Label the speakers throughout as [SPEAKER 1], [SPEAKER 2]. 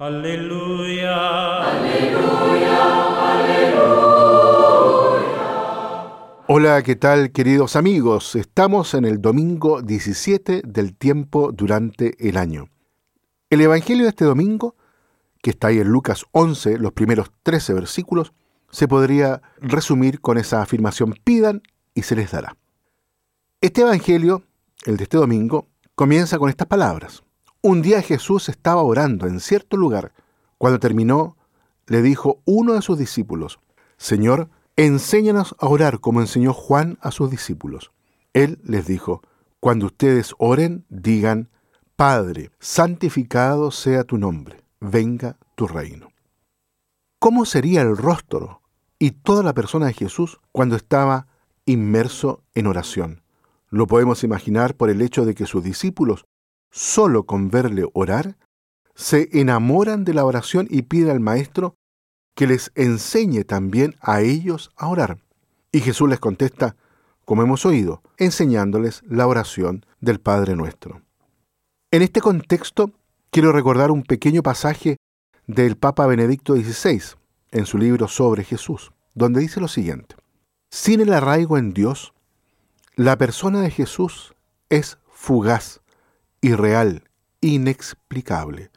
[SPEAKER 1] Aleluya.
[SPEAKER 2] Aleluya, aleluya.
[SPEAKER 3] Hola, ¿qué tal queridos amigos? Estamos en el domingo 17 del tiempo durante el año. El Evangelio de este domingo, que está ahí en Lucas 11, los primeros 13 versículos, se podría resumir con esa afirmación, pidan y se les dará. Este Evangelio, el de este domingo, comienza con estas palabras. Un día Jesús estaba orando en cierto lugar. Cuando terminó, le dijo uno de sus discípulos, Señor, enséñanos a orar como enseñó Juan a sus discípulos. Él les dijo, cuando ustedes oren, digan, Padre, santificado sea tu nombre, venga tu reino. ¿Cómo sería el rostro y toda la persona de Jesús cuando estaba inmerso en oración? Lo podemos imaginar por el hecho de que sus discípulos, solo con verle orar, se enamoran de la oración y piden al Maestro que les enseñe también a ellos a orar. Y Jesús les contesta, como hemos oído, enseñándoles la oración del Padre nuestro. En este contexto, quiero recordar un pequeño pasaje del Papa Benedicto XVI en su libro sobre Jesús, donde dice lo siguiente. Sin el arraigo en Dios, la persona de Jesús es fugaz, irreal, inexplicable.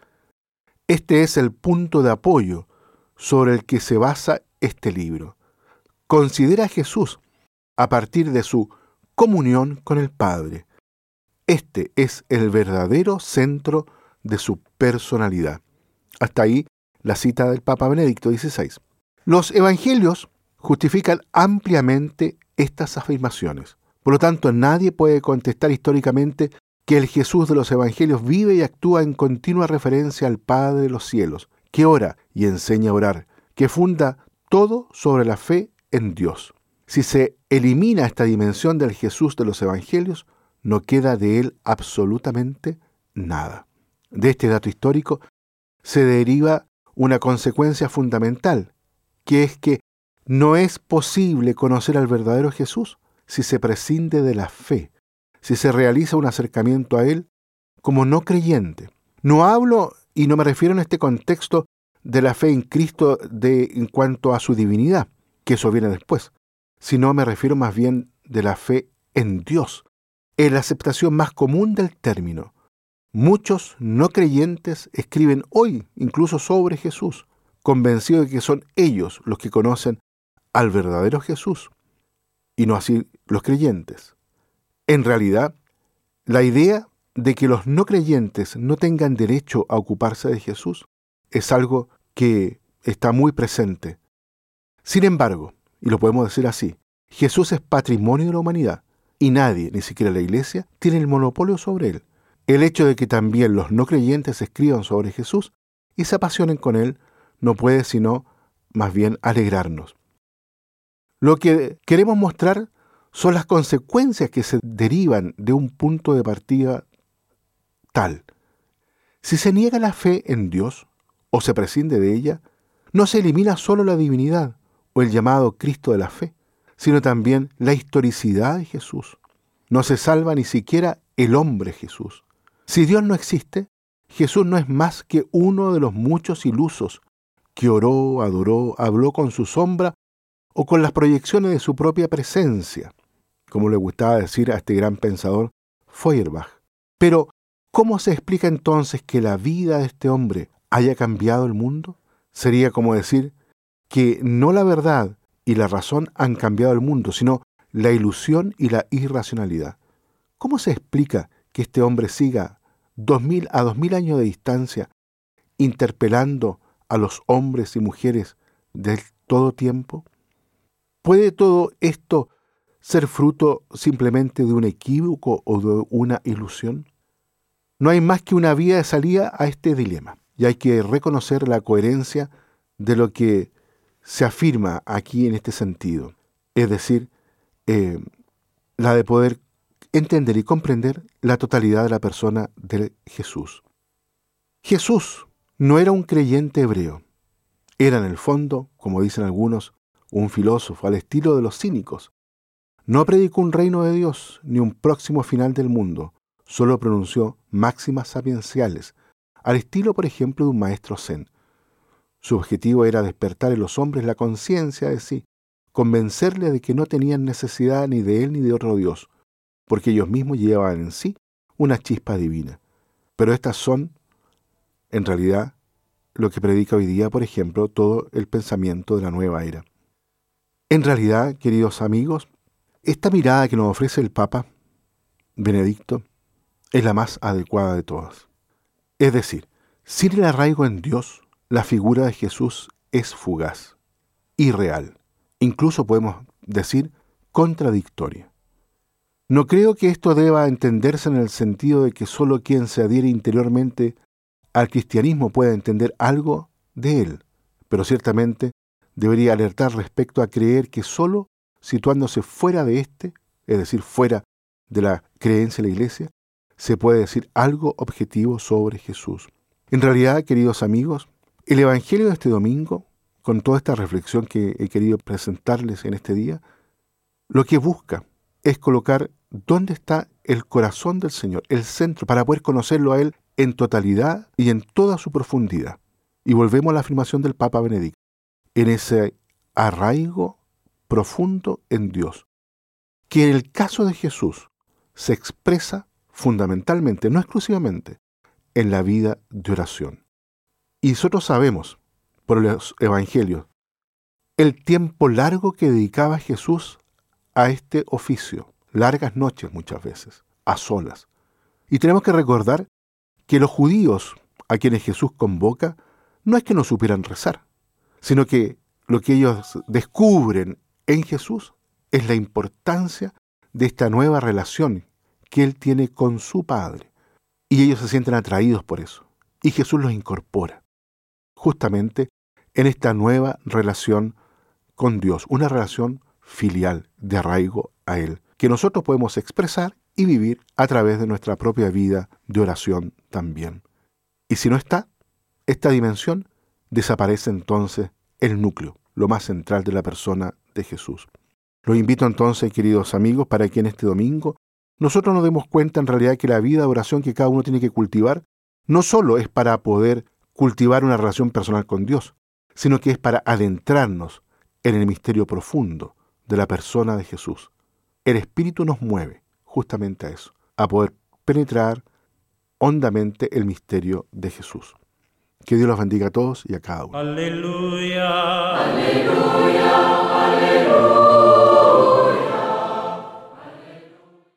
[SPEAKER 3] Este es el punto de apoyo sobre el que se basa este libro. Considera a Jesús a partir de su comunión con el Padre. Este es el verdadero centro de su personalidad. Hasta ahí la cita del Papa Benedicto XVI. Los evangelios justifican ampliamente estas afirmaciones. Por lo tanto, nadie puede contestar históricamente que el Jesús de los evangelios vive y actúa en continua referencia al Padre de los cielos, que ora y enseña a orar, que funda todo sobre la fe en Dios. Si se elimina esta dimensión del Jesús de los evangelios, no queda de él absolutamente nada. De este dato histórico se deriva una consecuencia fundamental, que es que no es posible conocer al verdadero Jesús si se prescinde de la fe, si se realiza un acercamiento a Él como no creyente. No hablo y no me refiero en este contexto de la fe en Cristo de, en cuanto a su divinidad, que eso viene después, sino me refiero más bien de la fe en Dios, en la aceptación más común del término. Muchos no creyentes escriben hoy incluso sobre Jesús, convencidos de que son ellos los que conocen al verdadero Jesús, y no así los creyentes. En realidad, la idea de que los no creyentes no tengan derecho a ocuparse de Jesús es algo que está muy presente. Sin embargo, y lo podemos decir así, Jesús es patrimonio de la humanidad y nadie, ni siquiera la iglesia, tiene el monopolio sobre él. El hecho de que también los no creyentes escriban sobre Jesús y se apasionen con él no puede sino más bien alegrarnos. Lo que queremos mostrar son las consecuencias que se derivan de un punto de partida tal. Si se niega la fe en Dios o se prescinde de ella, no se elimina solo la divinidad o el llamado Cristo de la fe, sino también la historicidad de Jesús. No se salva ni siquiera el hombre Jesús. Si Dios no existe, Jesús no es más que uno de los muchos ilusos que oró, adoró, habló con su sombra o con las proyecciones de su propia presencia como le gustaba decir a este gran pensador Feuerbach. Pero, ¿cómo se explica entonces que la vida de este hombre haya cambiado el mundo? Sería como decir que no la verdad y la razón han cambiado el mundo, sino la ilusión y la irracionalidad. ¿Cómo se explica que este hombre siga dos mil a dos mil años de distancia interpelando a los hombres y mujeres de todo tiempo? ¿Puede todo esto ser fruto simplemente de un equívoco o de una ilusión? No hay más que una vía de salida a este dilema y hay que reconocer la coherencia de lo que se afirma aquí en este sentido, es decir, eh, la de poder entender y comprender la totalidad de la persona de Jesús. Jesús no era un creyente hebreo, era en el fondo, como dicen algunos, un filósofo al estilo de los cínicos, no predicó un reino de Dios ni un próximo final del mundo, solo pronunció máximas sapienciales, al estilo, por ejemplo, de un maestro zen. Su objetivo era despertar en los hombres la conciencia de sí, convencerles de que no tenían necesidad ni de él ni de otro Dios, porque ellos mismos llevaban en sí una chispa divina. Pero estas son, en realidad, lo que predica hoy día, por ejemplo, todo el pensamiento de la nueva era. En realidad, queridos amigos, esta mirada que nos ofrece el Papa Benedicto es la más adecuada de todas. Es decir, sin el arraigo en Dios, la figura de Jesús es fugaz, irreal, incluso podemos decir contradictoria. No creo que esto deba entenderse en el sentido de que solo quien se adhiere interiormente al cristianismo pueda entender algo de él, pero ciertamente debería alertar respecto a creer que solo situándose fuera de éste, es decir, fuera de la creencia de la iglesia, se puede decir algo objetivo sobre Jesús. En realidad, queridos amigos, el Evangelio de este domingo, con toda esta reflexión que he querido presentarles en este día, lo que busca es colocar dónde está el corazón del Señor, el centro, para poder conocerlo a Él en totalidad y en toda su profundidad. Y volvemos a la afirmación del Papa Benedicto, en ese arraigo profundo en Dios, que en el caso de Jesús se expresa fundamentalmente, no exclusivamente, en la vida de oración. Y nosotros sabemos, por los evangelios, el tiempo largo que dedicaba Jesús a este oficio, largas noches muchas veces, a solas. Y tenemos que recordar que los judíos a quienes Jesús convoca no es que no supieran rezar, sino que lo que ellos descubren en Jesús es la importancia de esta nueva relación que Él tiene con su Padre. Y ellos se sienten atraídos por eso. Y Jesús los incorpora justamente en esta nueva relación con Dios, una relación filial de arraigo a Él, que nosotros podemos expresar y vivir a través de nuestra propia vida de oración también. Y si no está, esta dimensión desaparece entonces el núcleo, lo más central de la persona de Jesús. Los invito entonces, queridos amigos, para que en este domingo nosotros nos demos cuenta en realidad que la vida de oración que cada uno tiene que cultivar no solo es para poder cultivar una relación personal con Dios, sino que es para adentrarnos en el misterio profundo de la persona de Jesús. El Espíritu nos mueve justamente a eso, a poder penetrar hondamente el misterio de Jesús. Que Dios los bendiga a todos y a cada uno.
[SPEAKER 2] Aleluya. Aleluya. Aleluya.